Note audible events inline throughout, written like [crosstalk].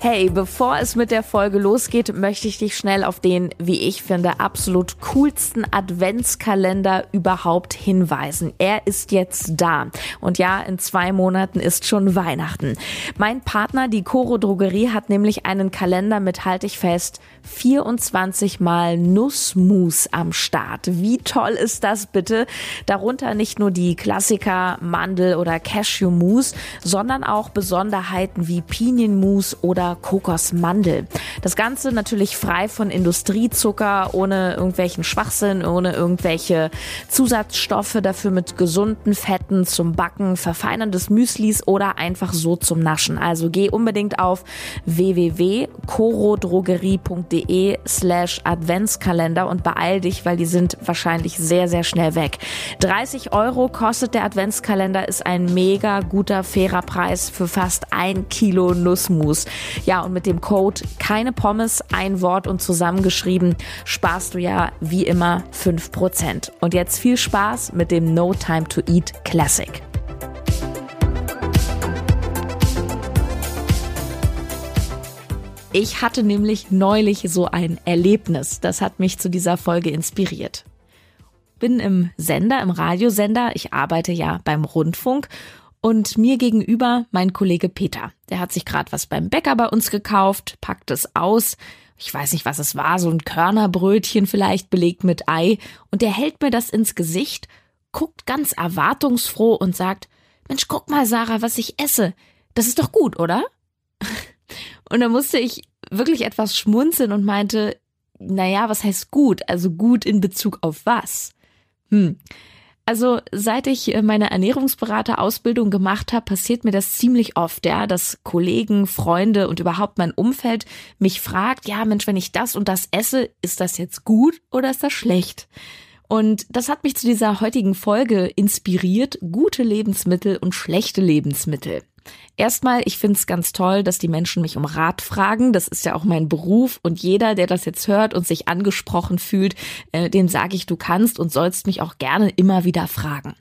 Hey, bevor es mit der Folge losgeht, möchte ich dich schnell auf den, wie ich finde, absolut coolsten Adventskalender überhaupt hinweisen. Er ist jetzt da. Und ja, in zwei Monaten ist schon Weihnachten. Mein Partner, die Coro Drogerie, hat nämlich einen Kalender mit, halte ich fest, 24 mal Nussmus am Start. Wie toll ist das bitte? Darunter nicht nur die Klassiker Mandel- oder Cashew-Mus, sondern auch Besonderheiten wie Pinienmus oder Kokosmandel. Das Ganze natürlich frei von Industriezucker, ohne irgendwelchen Schwachsinn, ohne irgendwelche Zusatzstoffe, dafür mit gesunden Fetten zum Backen, Verfeinern des Müslis oder einfach so zum Naschen. Also geh unbedingt auf www.corodrogerie.de slash Adventskalender und beeil dich, weil die sind wahrscheinlich sehr, sehr schnell weg. 30 Euro kostet der Adventskalender, ist ein mega guter, fairer Preis für fast ein Kilo Nussmus. Ja, und mit dem Code keine Pommes, ein Wort und zusammengeschrieben, sparst du ja wie immer 5%. Und jetzt viel Spaß mit dem No Time to Eat Classic. Ich hatte nämlich neulich so ein Erlebnis. Das hat mich zu dieser Folge inspiriert. Bin im Sender, im Radiosender. Ich arbeite ja beim Rundfunk und mir gegenüber mein Kollege Peter. Der hat sich gerade was beim Bäcker bei uns gekauft, packt es aus. Ich weiß nicht, was es war, so ein Körnerbrötchen vielleicht belegt mit Ei. Und der hält mir das ins Gesicht, guckt ganz erwartungsfroh und sagt, Mensch, guck mal, Sarah, was ich esse. Das ist doch gut, oder? [laughs] Und da musste ich wirklich etwas schmunzeln und meinte, naja, was heißt gut? Also gut in Bezug auf was? Hm. Also seit ich äh, meine Ernährungsberaterausbildung gemacht habe, passiert mir das ziemlich oft, ja, dass Kollegen, Freunde und überhaupt mein Umfeld mich fragt, ja, Mensch, wenn ich das und das esse, ist das jetzt gut oder ist das schlecht? Und das hat mich zu dieser heutigen Folge inspiriert, gute Lebensmittel und schlechte Lebensmittel. Erstmal, ich finde es ganz toll, dass die Menschen mich um Rat fragen. Das ist ja auch mein Beruf und jeder, der das jetzt hört und sich angesprochen fühlt, äh, dem sage ich, du kannst und sollst mich auch gerne immer wieder fragen.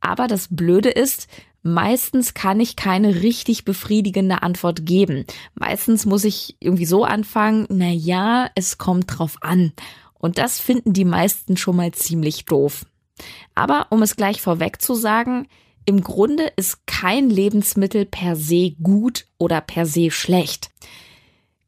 Aber das Blöde ist, Meistens kann ich keine richtig befriedigende Antwort geben. Meistens muss ich irgendwie so anfangen, na ja, es kommt drauf an. Und das finden die meisten schon mal ziemlich doof. Aber um es gleich vorweg zu sagen, im Grunde ist kein Lebensmittel per se gut oder per se schlecht.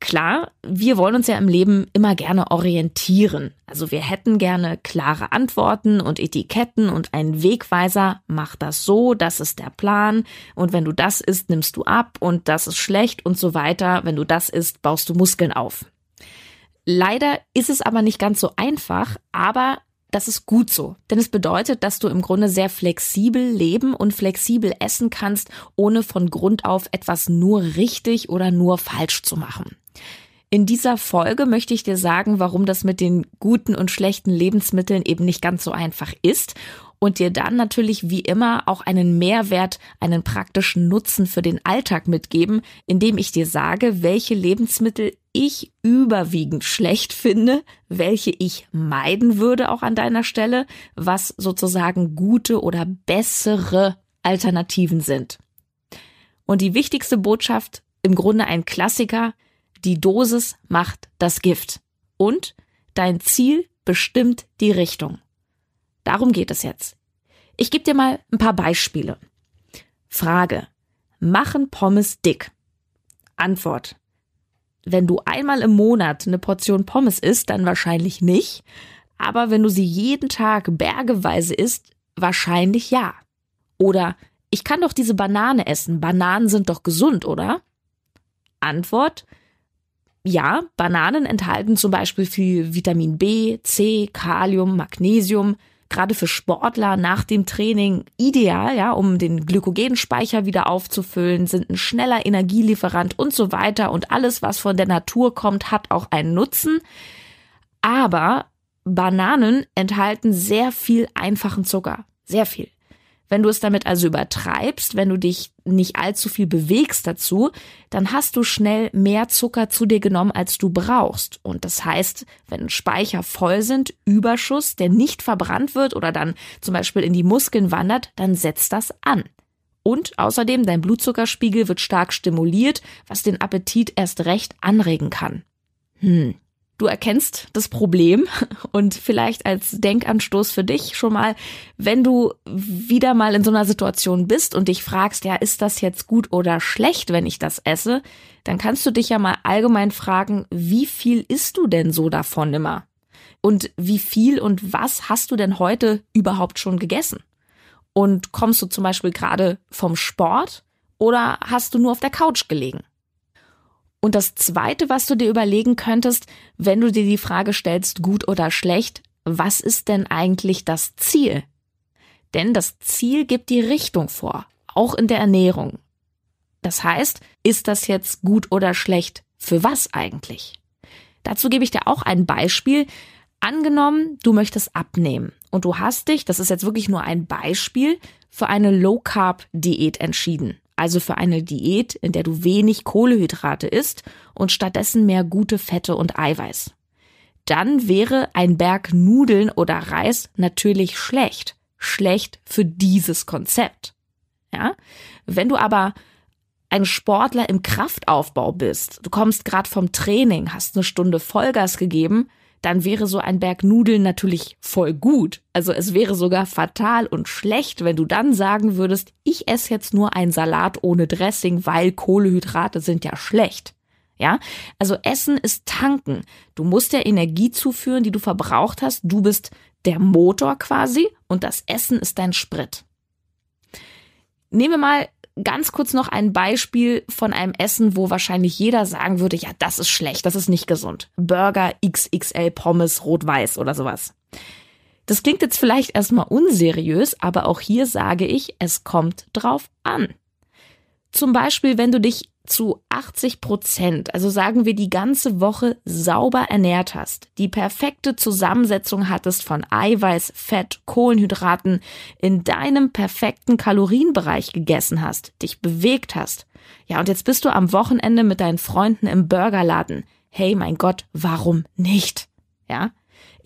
Klar, wir wollen uns ja im Leben immer gerne orientieren. Also wir hätten gerne klare Antworten und Etiketten und einen Wegweiser, mach das so, das ist der Plan und wenn du das isst, nimmst du ab und das ist schlecht und so weiter. Wenn du das isst, baust du Muskeln auf. Leider ist es aber nicht ganz so einfach, aber das ist gut so, denn es bedeutet, dass du im Grunde sehr flexibel leben und flexibel essen kannst, ohne von Grund auf etwas nur richtig oder nur falsch zu machen. In dieser Folge möchte ich dir sagen, warum das mit den guten und schlechten Lebensmitteln eben nicht ganz so einfach ist und dir dann natürlich wie immer auch einen Mehrwert, einen praktischen Nutzen für den Alltag mitgeben, indem ich dir sage, welche Lebensmittel ich überwiegend schlecht finde, welche ich meiden würde auch an deiner Stelle, was sozusagen gute oder bessere Alternativen sind. Und die wichtigste Botschaft, im Grunde ein Klassiker, die Dosis macht das Gift. Und dein Ziel bestimmt die Richtung. Darum geht es jetzt. Ich gebe dir mal ein paar Beispiele. Frage. Machen Pommes dick? Antwort. Wenn du einmal im Monat eine Portion Pommes isst, dann wahrscheinlich nicht. Aber wenn du sie jeden Tag bergeweise isst, wahrscheinlich ja. Oder ich kann doch diese Banane essen. Bananen sind doch gesund, oder? Antwort. Ja, Bananen enthalten zum Beispiel viel Vitamin B, C, Kalium, Magnesium, gerade für Sportler nach dem Training ideal, ja, um den Glykogenspeicher wieder aufzufüllen, sind ein schneller Energielieferant und so weiter und alles, was von der Natur kommt, hat auch einen Nutzen. Aber Bananen enthalten sehr viel einfachen Zucker, sehr viel. Wenn du es damit also übertreibst, wenn du dich nicht allzu viel bewegst dazu, dann hast du schnell mehr Zucker zu dir genommen, als du brauchst. Und das heißt, wenn Speicher voll sind, Überschuss, der nicht verbrannt wird oder dann zum Beispiel in die Muskeln wandert, dann setzt das an. Und außerdem, dein Blutzuckerspiegel wird stark stimuliert, was den Appetit erst recht anregen kann. Hm, Du erkennst das Problem [laughs] und vielleicht als Denkanstoß für dich schon mal, wenn du wieder mal in so einer Situation bist und dich fragst, ja, ist das jetzt gut oder schlecht, wenn ich das esse, dann kannst du dich ja mal allgemein fragen, wie viel isst du denn so davon immer? Und wie viel und was hast du denn heute überhaupt schon gegessen? Und kommst du zum Beispiel gerade vom Sport oder hast du nur auf der Couch gelegen? Und das Zweite, was du dir überlegen könntest, wenn du dir die Frage stellst, gut oder schlecht, was ist denn eigentlich das Ziel? Denn das Ziel gibt die Richtung vor, auch in der Ernährung. Das heißt, ist das jetzt gut oder schlecht? Für was eigentlich? Dazu gebe ich dir auch ein Beispiel. Angenommen, du möchtest abnehmen und du hast dich, das ist jetzt wirklich nur ein Beispiel, für eine Low Carb Diät entschieden also für eine Diät, in der du wenig Kohlehydrate isst und stattdessen mehr gute Fette und Eiweiß. Dann wäre ein Berg Nudeln oder Reis natürlich schlecht. Schlecht für dieses Konzept. Ja? Wenn du aber ein Sportler im Kraftaufbau bist, du kommst gerade vom Training, hast eine Stunde Vollgas gegeben, dann wäre so ein Berg Nudeln natürlich voll gut. Also es wäre sogar fatal und schlecht, wenn du dann sagen würdest, ich esse jetzt nur einen Salat ohne Dressing, weil Kohlehydrate sind ja schlecht. Ja, also Essen ist tanken. Du musst der Energie zuführen, die du verbraucht hast. Du bist der Motor quasi und das Essen ist dein Sprit. Nehmen wir mal ganz kurz noch ein Beispiel von einem Essen, wo wahrscheinlich jeder sagen würde, ja, das ist schlecht, das ist nicht gesund. Burger XXL Pommes rot-weiß oder sowas. Das klingt jetzt vielleicht erstmal unseriös, aber auch hier sage ich, es kommt drauf an. Zum Beispiel, wenn du dich zu 80 Prozent, also sagen wir die ganze Woche sauber ernährt hast, die perfekte Zusammensetzung hattest von Eiweiß, Fett, Kohlenhydraten, in deinem perfekten Kalorienbereich gegessen hast, dich bewegt hast. Ja, und jetzt bist du am Wochenende mit deinen Freunden im Burgerladen. Hey, mein Gott, warum nicht? Ja?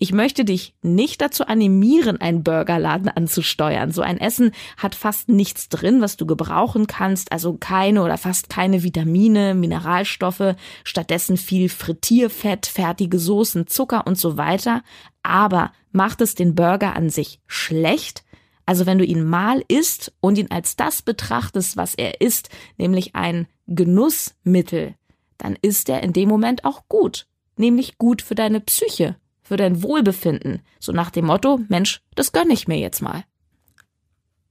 Ich möchte dich nicht dazu animieren, einen Burgerladen anzusteuern. So ein Essen hat fast nichts drin, was du gebrauchen kannst, also keine oder fast keine Vitamine, Mineralstoffe, stattdessen viel Frittierfett, fertige Soßen, Zucker und so weiter. Aber macht es den Burger an sich schlecht? Also wenn du ihn mal isst und ihn als das betrachtest, was er ist, nämlich ein Genussmittel, dann ist er in dem Moment auch gut, nämlich gut für deine Psyche für dein Wohlbefinden, so nach dem Motto, Mensch, das gönn ich mir jetzt mal.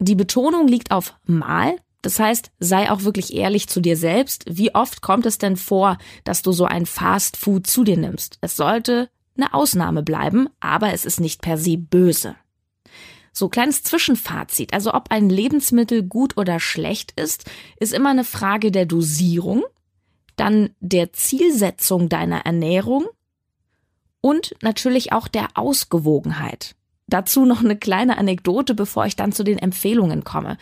Die Betonung liegt auf mal, das heißt, sei auch wirklich ehrlich zu dir selbst. Wie oft kommt es denn vor, dass du so ein Fast Food zu dir nimmst? Es sollte eine Ausnahme bleiben, aber es ist nicht per se böse. So kleines Zwischenfazit, also ob ein Lebensmittel gut oder schlecht ist, ist immer eine Frage der Dosierung, dann der Zielsetzung deiner Ernährung und natürlich auch der Ausgewogenheit. Dazu noch eine kleine Anekdote, bevor ich dann zu den Empfehlungen komme.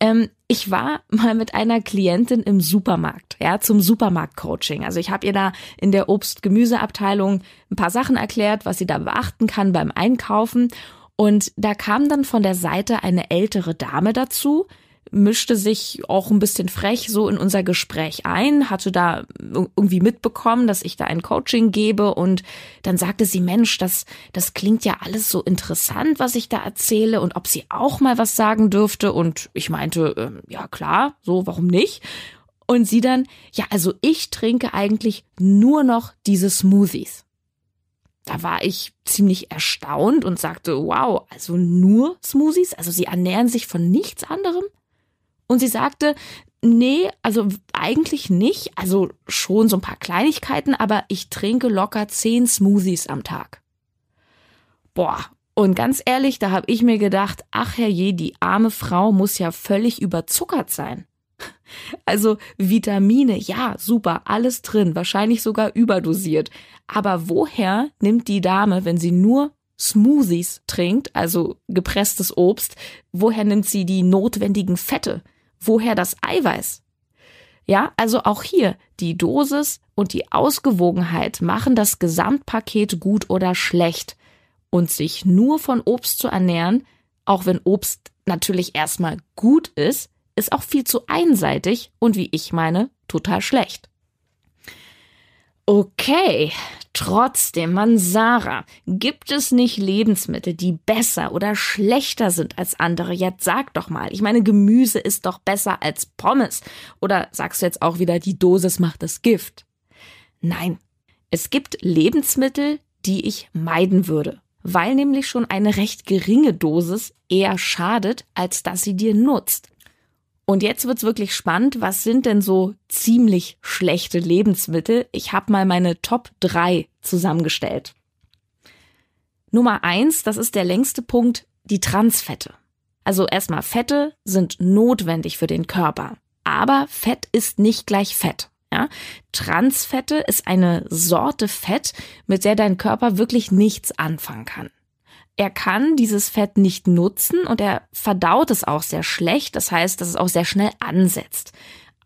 Ähm, ich war mal mit einer Klientin im Supermarkt, ja, zum Supermarkt-Coaching. Also ich habe ihr da in der Obst-Gemüseabteilung ein paar Sachen erklärt, was sie da beachten kann beim Einkaufen. Und da kam dann von der Seite eine ältere Dame dazu, mischte sich auch ein bisschen frech so in unser Gespräch ein, hatte da irgendwie mitbekommen, dass ich da ein Coaching gebe und dann sagte sie, Mensch, das, das klingt ja alles so interessant, was ich da erzähle und ob sie auch mal was sagen dürfte und ich meinte, äh, ja klar, so, warum nicht? Und sie dann, ja, also ich trinke eigentlich nur noch diese Smoothies. Da war ich ziemlich erstaunt und sagte, wow, also nur Smoothies? Also sie ernähren sich von nichts anderem? Und sie sagte, nee, also eigentlich nicht. Also schon so ein paar Kleinigkeiten, aber ich trinke locker zehn Smoothies am Tag. Boah, und ganz ehrlich, da habe ich mir gedacht, ach herrje, die arme Frau muss ja völlig überzuckert sein. [laughs] Also Vitamine, ja, super, alles drin, wahrscheinlich sogar überdosiert. Aber woher nimmt die Dame, wenn sie nur Smoothies trinkt, also gepresstes Obst, woher nimmt sie die notwendigen Fette? Woher das Eiweiß? Ja, also auch hier die Dosis und die Ausgewogenheit machen das Gesamtpaket gut oder schlecht. Und sich nur von Obst zu ernähren, auch wenn Obst natürlich erstmal gut ist, ist auch viel zu einseitig und wie ich meine, total schlecht. Okay, trotzdem, Mansara, gibt es nicht Lebensmittel, die besser oder schlechter sind als andere? Jetzt sag doch mal. Ich meine, Gemüse ist doch besser als Pommes. Oder sagst du jetzt auch wieder, die Dosis macht das Gift? Nein, es gibt Lebensmittel, die ich meiden würde, weil nämlich schon eine recht geringe Dosis eher schadet, als dass sie dir nutzt. Und jetzt wird's wirklich spannend. Was sind denn so ziemlich schlechte Lebensmittel? Ich habe mal meine Top 3 zusammengestellt. Nummer eins, das ist der längste Punkt, die Transfette. Also erstmal Fette sind notwendig für den Körper. Aber Fett ist nicht gleich Fett. Ja? Transfette ist eine Sorte Fett, mit der dein Körper wirklich nichts anfangen kann er kann dieses Fett nicht nutzen und er verdaut es auch sehr schlecht. Das heißt, dass es auch sehr schnell ansetzt.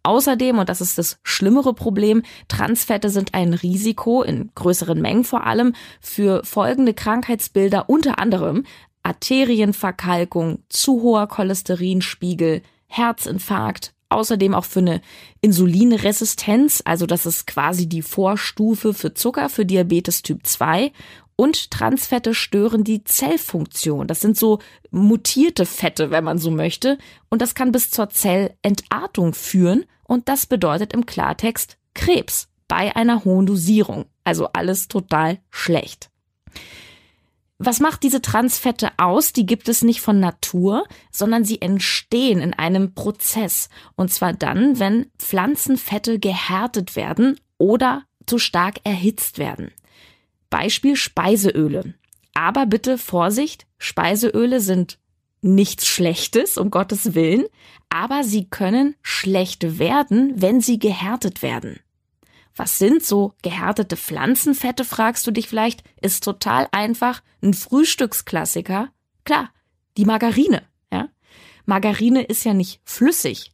Außerdem, und das ist das schlimmere Problem, Transfette sind ein Risiko, in größeren Mengen vor allem, für folgende Krankheitsbilder, unter anderem Arterienverkalkung, zu hoher Cholesterinspiegel, Herzinfarkt, außerdem auch für eine Insulinresistenz, also das ist quasi die Vorstufe für Zucker für Diabetes Typ 2 und Transfette stören die Zellfunktion. Das sind so mutierte Fette, wenn man so möchte. Und das kann bis zur Zellentartung führen. Und das bedeutet im Klartext Krebs bei einer hohen Dosierung. Also alles total schlecht. Was macht diese Transfette aus? Die gibt es nicht von Natur, sondern sie entstehen in einem Prozess. Und zwar dann, wenn Pflanzenfette gehärtet werden oder zu stark erhitzt werden. Beispiel Speiseöle. Aber bitte Vorsicht, Speiseöle sind nichts Schlechtes, um Gottes Willen, aber sie können schlecht werden, wenn sie gehärtet werden. Was sind so gehärtete Pflanzenfette, fragst du dich vielleicht? Ist total einfach ein Frühstücksklassiker. Klar, die Margarine, ja? Margarine ist ja nicht flüssig,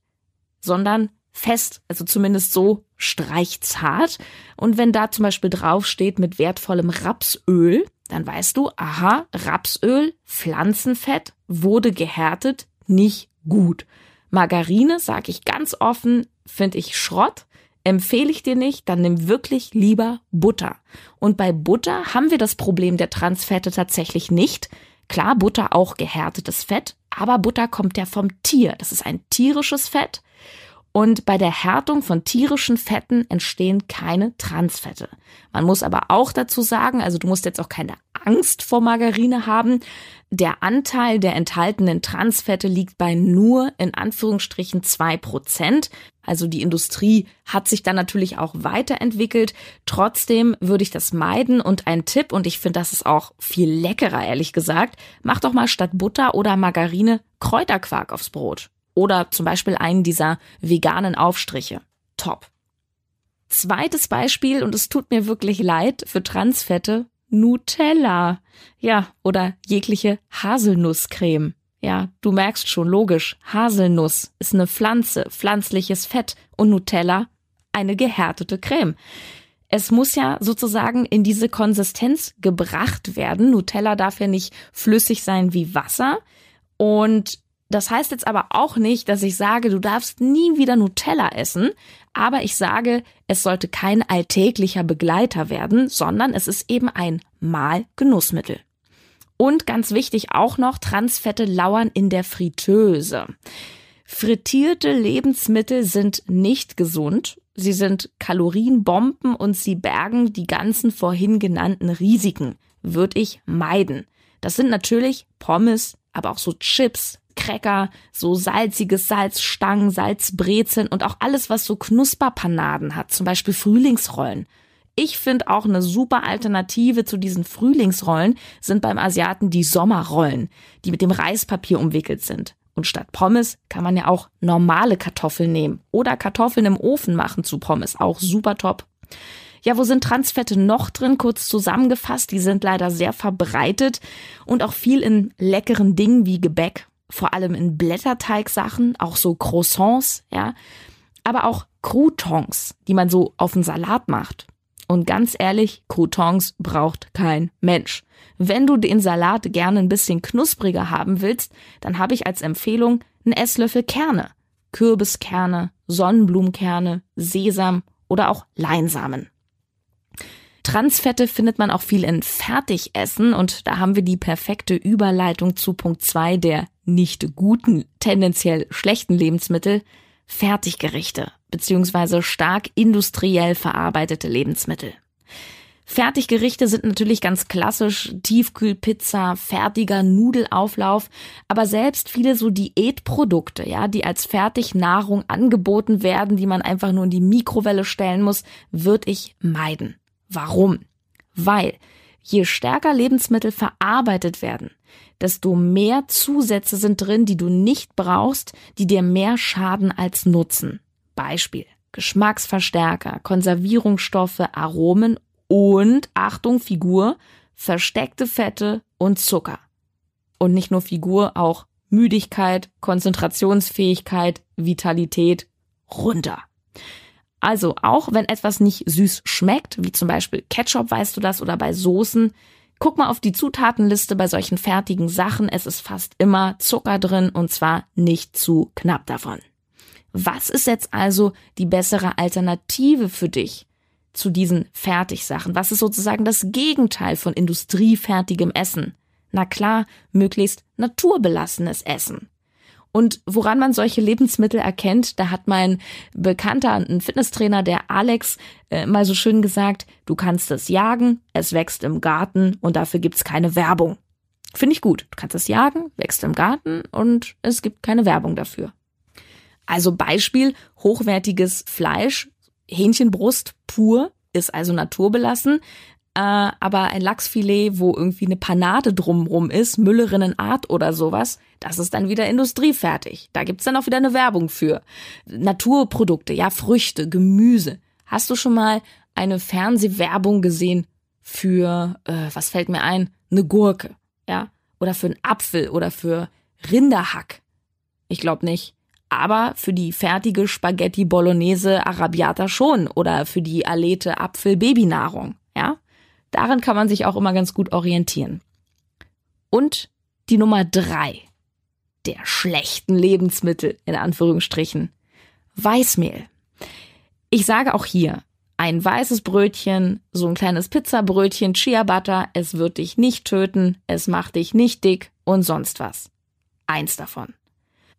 sondern fest, also zumindest so streichzart. Und wenn da zum Beispiel draufsteht mit wertvollem Rapsöl, dann weißt du, aha, Rapsöl, Pflanzenfett, wurde gehärtet, nicht gut. Margarine, sage ich ganz offen, finde ich Schrott. Empfehle ich dir nicht, dann nimm wirklich lieber Butter. Und bei Butter haben wir das Problem der Transfette tatsächlich nicht. Klar, Butter auch gehärtetes Fett, aber Butter kommt ja vom Tier. Das ist ein tierisches Fett und bei der Härtung von tierischen Fetten entstehen keine Transfette. Man muss aber auch dazu sagen, also du musst jetzt auch keine Angst vor Margarine haben. Der Anteil der enthaltenen Transfette liegt bei nur in Anführungsstrichen zwei Prozent. Also die Industrie hat sich dann natürlich auch weiterentwickelt. Trotzdem würde ich das meiden und ein Tipp, und ich finde, das ist auch viel leckerer, ehrlich gesagt, mach doch mal statt Butter oder Margarine Kräuterquark aufs Brot. Oder zum Beispiel einen dieser veganen Aufstriche. Top. Zweites Beispiel, und es tut mir wirklich leid, für Transfette, Nutella. Ja, oder jegliche Haselnusscreme. Ja, du merkst schon, logisch, Haselnuss ist eine Pflanze, pflanzliches Fett und Nutella eine gehärtete Creme. Es muss ja sozusagen in diese Konsistenz gebracht werden. Nutella darf ja nicht flüssig sein wie Wasser. Und das heißt jetzt aber auch nicht, dass ich sage, du darfst nie wieder Nutella essen, aber ich sage, es sollte kein alltäglicher Begleiter werden, sondern es ist eben ein Mahlgenussmittel. Und ganz wichtig auch noch, Transfette lauern in der Fritteuse. Frittierte Lebensmittel sind nicht gesund. Sie sind Kalorienbomben und sie bergen die ganzen vorhin genannten Risiken. Würde ich meiden. Das sind natürlich Pommes, aber auch so Chips, Cracker, so salziges Salzstangen, Salzbrezeln und auch alles, was so Knusperpanaden hat, zum Beispiel Frühlingsrollen. Ich finde auch eine super Alternative zu diesen Frühlingsrollen sind beim Asiaten die Sommerrollen, die mit dem Reispapier umwickelt sind. Und statt Pommes kann man ja auch normale Kartoffeln nehmen oder Kartoffeln im Ofen machen zu Pommes, auch super top. Ja, wo sind Transfette noch drin? Kurz zusammengefasst, die sind leider sehr verbreitet und auch viel in leckeren Dingen wie Gebäck, vor allem in Blätterteigsachen, auch so Croissants, ja, aber auch Croutons, die man so auf den Salat macht. Und ganz ehrlich, Croutons braucht kein Mensch. Wenn du den Salat gerne ein bisschen knuspriger haben willst, dann habe ich als Empfehlung einen Esslöffel Kerne. Kürbiskerne, Sonnenblumenkerne, Sesam oder auch Leinsamen. Transfette findet man auch viel in Fertigessen und da haben wir die perfekte Überleitung zu Punkt zwei der nicht guten, tendenziell schlechten Lebensmittel, Fertiggerichte beziehungsweise stark industriell verarbeitete Lebensmittel. Fertiggerichte sind natürlich ganz klassisch Tiefkühlpizza, fertiger Nudelauflauf, aber selbst viele so Diätprodukte, ja, die als Fertignahrung angeboten werden, die man einfach nur in die Mikrowelle stellen muss, würde ich meiden. Warum? Weil je stärker Lebensmittel verarbeitet werden, desto mehr Zusätze sind drin, die du nicht brauchst, die dir mehr schaden als nutzen. Beispiel Geschmacksverstärker, Konservierungsstoffe, Aromen und, Achtung, Figur, versteckte Fette und Zucker. Und nicht nur Figur, auch Müdigkeit, Konzentrationsfähigkeit, Vitalität runter. Also auch wenn etwas nicht süß schmeckt, wie zum Beispiel Ketchup, weißt du das, oder bei Soßen, guck mal auf die Zutatenliste bei solchen fertigen Sachen. Es ist fast immer Zucker drin und zwar nicht zu knapp davon. Was ist jetzt also die bessere Alternative für dich zu diesen Fertigsachen? Was ist sozusagen das Gegenteil von industriefertigem Essen? Na klar, möglichst naturbelassenes Essen. Und woran man solche Lebensmittel erkennt, da hat mein Bekannter, ein Fitnesstrainer, der Alex, äh, mal so schön gesagt, du kannst es jagen, es wächst im Garten und dafür gibt's keine Werbung. Finde ich gut. Du kannst es jagen, wächst im Garten und es gibt keine Werbung dafür. Also Beispiel, hochwertiges Fleisch, Hähnchenbrust pur, ist also naturbelassen, äh, aber ein Lachsfilet, wo irgendwie eine Panade drumrum ist, Müllerinnenart oder sowas, das ist dann wieder industriefertig. Da gibt's dann auch wieder eine Werbung für. Naturprodukte, ja, Früchte, Gemüse. Hast du schon mal eine Fernsehwerbung gesehen für, äh, was fällt mir ein, eine Gurke, ja? Oder für einen Apfel oder für Rinderhack? Ich glaube nicht. Aber für die fertige Spaghetti Bolognese Arabiata schon oder für die Alete Apfel Darin kann man sich auch immer ganz gut orientieren. Und die Nummer drei der schlechten Lebensmittel, in Anführungsstrichen. Weißmehl. Ich sage auch hier, ein weißes Brötchen, so ein kleines Pizzabrötchen, Chia Butter, es wird dich nicht töten, es macht dich nicht dick und sonst was. Eins davon.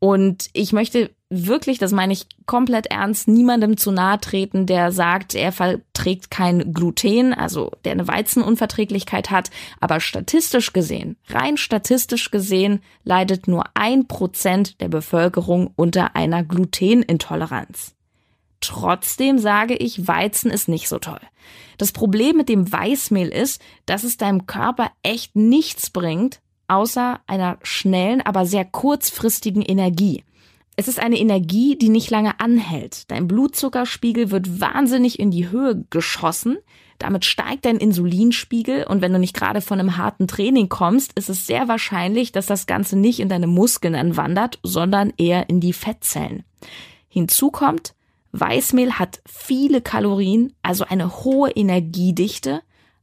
Und ich möchte wirklich, das meine ich komplett ernst, niemandem zu nahe treten, der sagt, er verträgt kein Gluten, also der eine Weizenunverträglichkeit hat. Aber statistisch gesehen, rein statistisch gesehen, leidet nur ein Prozent der Bevölkerung unter einer Glutenintoleranz. Trotzdem sage ich, Weizen ist nicht so toll. Das Problem mit dem Weißmehl ist, dass es deinem Körper echt nichts bringt, außer einer schnellen, aber sehr kurzfristigen Energie. Es ist eine Energie, die nicht lange anhält. Dein Blutzuckerspiegel wird wahnsinnig in die Höhe geschossen. Damit steigt dein Insulinspiegel und wenn du nicht gerade von einem harten Training kommst, ist es sehr wahrscheinlich, dass das Ganze nicht in deine Muskeln anwandert, sondern eher in die Fettzellen. Hinzu kommt, Weißmehl hat viele Kalorien, also eine hohe Energiedichte,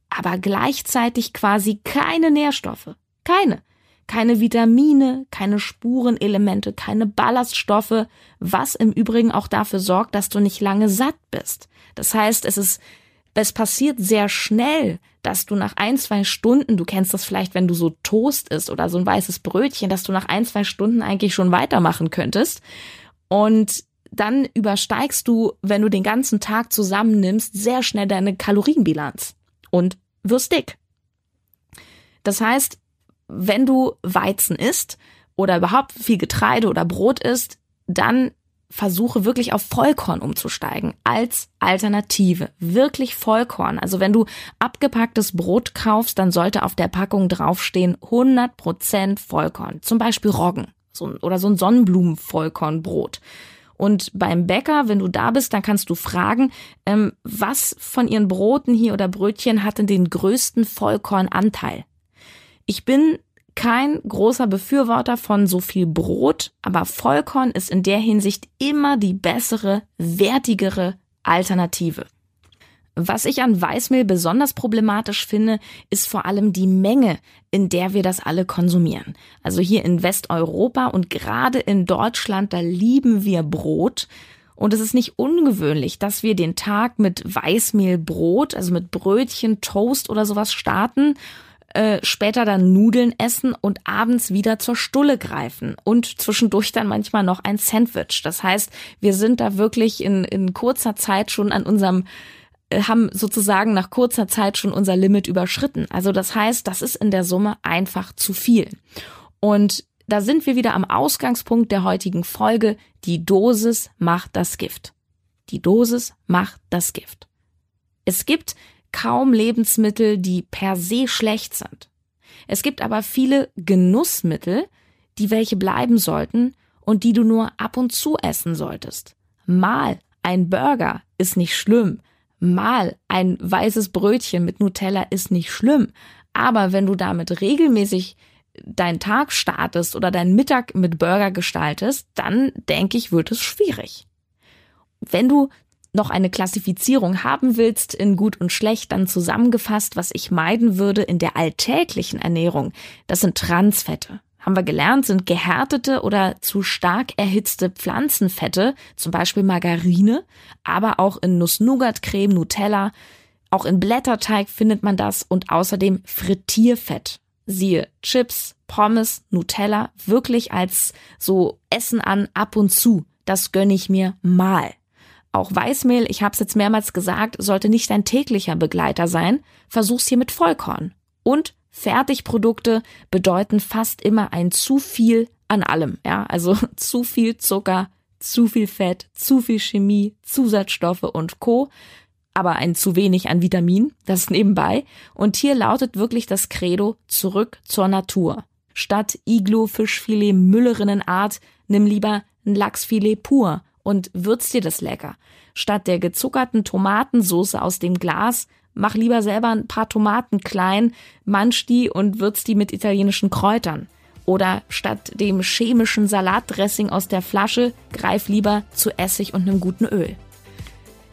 aber gleichzeitig quasi keine Nährstoffe. Keine. Keine Vitamine, keine Spurenelemente, keine Ballaststoffe, was im Übrigen auch dafür sorgt, dass du nicht lange satt bist. Das heißt, es ist, es passiert sehr schnell, dass du nach ein, zwei Stunden, du kennst das vielleicht, wenn du so Toast isst oder so ein weißes Brötchen, dass du nach ein, zwei Stunden eigentlich schon weitermachen könntest. Und dann übersteigst du, wenn du den ganzen Tag zusammennimmst, sehr schnell deine Kalorienbilanz und wirst dick. Das heißt, wenn du Weizen isst oder überhaupt viel Getreide oder Brot isst, dann versuche wirklich auf Vollkorn umzusteigen als Alternative. Wirklich Vollkorn. Also wenn du abgepacktes Brot kaufst, dann sollte auf der Packung draufstehen 100% Vollkorn. Zum Beispiel Roggen so, oder so ein Sonnenblumenvollkornbrot. Und beim Bäcker, wenn du da bist, dann kannst du fragen, ähm, was von ihren Broten hier oder Brötchen hat denn den größten Vollkornanteil? Ich bin kein großer Befürworter von so viel Brot, aber Vollkorn ist in der Hinsicht immer die bessere, wertigere Alternative. Was ich an Weißmehl besonders problematisch finde, ist vor allem die Menge, in der wir das alle konsumieren. Also hier in Westeuropa und gerade in Deutschland, da lieben wir Brot. Und es ist nicht ungewöhnlich, dass wir den Tag mit Weißmehlbrot, also mit Brötchen, Toast oder sowas starten äh, später dann Nudeln essen und abends wieder zur Stulle greifen und zwischendurch dann manchmal noch ein Sandwich. Das heißt, wir sind da wirklich in, in kurzer Zeit schon an unserem äh, haben sozusagen nach kurzer Zeit schon unser Limit überschritten. Also das heißt, das ist in der Summe einfach zu viel. Und da sind wir wieder am Ausgangspunkt der heutigen Folge. Die Dosis macht das Gift. Die Dosis macht das Gift. Es gibt kaum Lebensmittel, die per se schlecht sind. Es gibt aber viele Genussmittel, die welche bleiben sollten und die du nur ab und zu essen solltest. Mal ein Burger ist nicht schlimm. Mal ein weißes Brötchen mit Nutella ist nicht schlimm. Aber wenn du damit regelmäßig deinen Tag startest oder deinen Mittag mit Burger gestaltest, dann denke ich, wird es schwierig. Wenn du noch eine Klassifizierung haben willst in gut und schlecht, dann zusammengefasst, was ich meiden würde in der alltäglichen Ernährung, das sind Transfette. Haben wir gelernt, sind gehärtete oder zu stark erhitzte Pflanzenfette, zum Beispiel Margarine, aber auch in Nuss-Nougat-Creme, Nutella, auch in Blätterteig findet man das und außerdem Frittierfett. Siehe Chips, Pommes, Nutella, wirklich als so Essen an ab und zu. Das gönne ich mir mal. Auch Weißmehl, ich habe es jetzt mehrmals gesagt, sollte nicht dein täglicher Begleiter sein. Versuch's hier mit Vollkorn. Und Fertigprodukte bedeuten fast immer ein zu viel an allem. Ja, also [laughs] zu viel Zucker, zu viel Fett, zu viel Chemie, Zusatzstoffe und Co. Aber ein zu wenig an Vitamin, das nebenbei. Und hier lautet wirklich das Credo zurück zur Natur. Statt Iglo, Fischfilet, Müllerinnenart, nimm lieber ein Lachsfilet pur und würz dir das lecker. Statt der gezuckerten Tomatensoße aus dem Glas, mach lieber selber ein paar Tomaten klein, manch die und würz die mit italienischen Kräutern. Oder statt dem chemischen Salatdressing aus der Flasche, greif lieber zu Essig und einem guten Öl.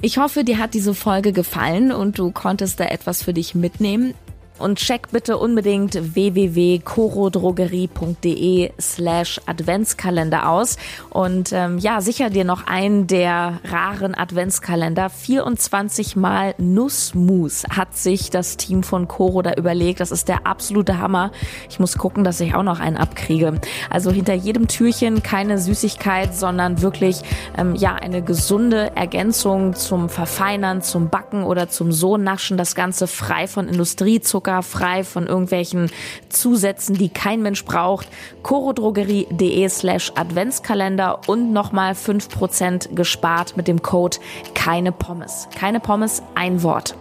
Ich hoffe, dir hat diese Folge gefallen und du konntest da etwas für dich mitnehmen. Und check bitte unbedingt www.corodrogerie.de slash Adventskalender aus. Und ähm, ja, sicher dir noch einen der raren Adventskalender. 24 mal Nussmus hat sich das Team von Coro da überlegt. Das ist der absolute Hammer. Ich muss gucken, dass ich auch noch einen abkriege. Also hinter jedem Türchen keine Süßigkeit, sondern wirklich ähm, ja eine gesunde Ergänzung zum Verfeinern, zum Backen oder zum so naschen. Das Ganze frei von Industriezucker zuckerfrei von irgendwelchen Zusätzen, die kein Mensch braucht. chorodrogerie.de slash Adventskalender und nochmal 5% gespart mit dem Code keine Pommes. Keine Pommes, ein Wort.